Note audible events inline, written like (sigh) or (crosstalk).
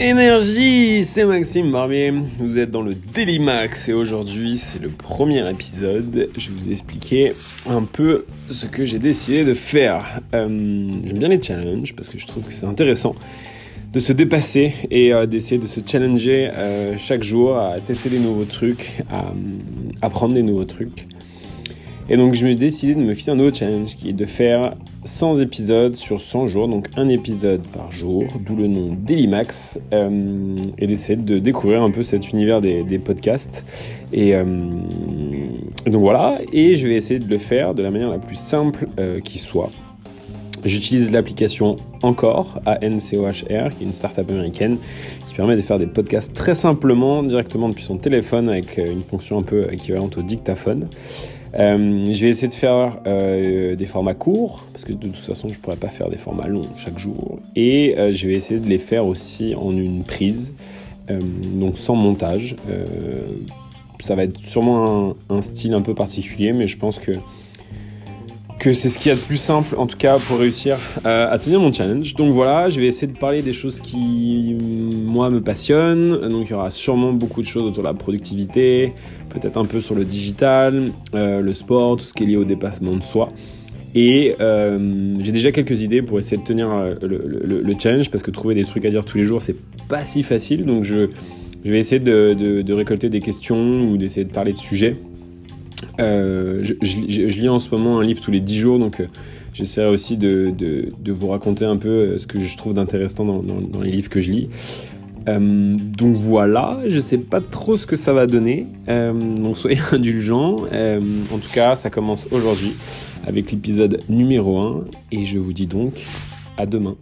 Énergie, c'est Maxime Barbier, vous êtes dans le Daily Max et aujourd'hui c'est le premier épisode. Je vais vous expliquer un peu ce que j'ai décidé de faire. Euh, j'aime bien les challenges parce que je trouve que c'est intéressant de se dépasser et euh, d'essayer de se challenger euh, chaque jour à tester des nouveaux trucs, à apprendre des nouveaux trucs. Et donc je me décidé de me fier un nouveau challenge qui est de faire 100 épisodes sur 100 jours, donc un épisode par jour, d'où le nom Daily Max, euh, et d'essayer de découvrir un peu cet univers des, podcasts. Et, euh, donc voilà, et je vais essayer de le faire de la manière la plus simple euh, qui soit. J'utilise l'application Encore, A-N-C-O-H-R, qui est une startup américaine qui permet de faire des podcasts très simplement directement depuis son téléphone avec une fonction un peu équivalente au dictaphone. Euh, je vais essayer de faire euh, des formats courts, parce que de toute façon, je ne pourrais pas faire des formats longs chaque jour. Et euh, je vais essayer de les faire aussi en une prise, donc sans montage. ça va être sûrement un, style un peu particulier, mais je pense que que c'est ce qui est le plus simple, en tout cas, pour réussir à tenir mon challenge. Donc voilà, je vais essayer de parler des choses qui, moi, me passionnent. Donc il y aura sûrement beaucoup de choses autour de la productivité, peut-être un peu sur le digital, euh, le sport, tout ce qui est lié au dépassement de soi. Et euh, j'ai déjà quelques idées pour essayer de tenir euh, le, challenge parce que trouver des trucs à dire tous les jours, c'est pas si facile. Donc je, je vais essayer de, récolter des questions ou d'essayer de parler de sujets. je, lis en ce moment un livre tous les 10 jours, donc j'essaierai aussi de, vous raconter un peu ce que je trouve d'intéressant dans, les livres que je lis. Euh, donc voilà, je sais pas trop ce que ça va donner, euh, donc soyez (laughs) indulgents. Euh, en tout cas, ça commence aujourd'hui avec l'épisode numéro 1 et je vous dis donc à demain.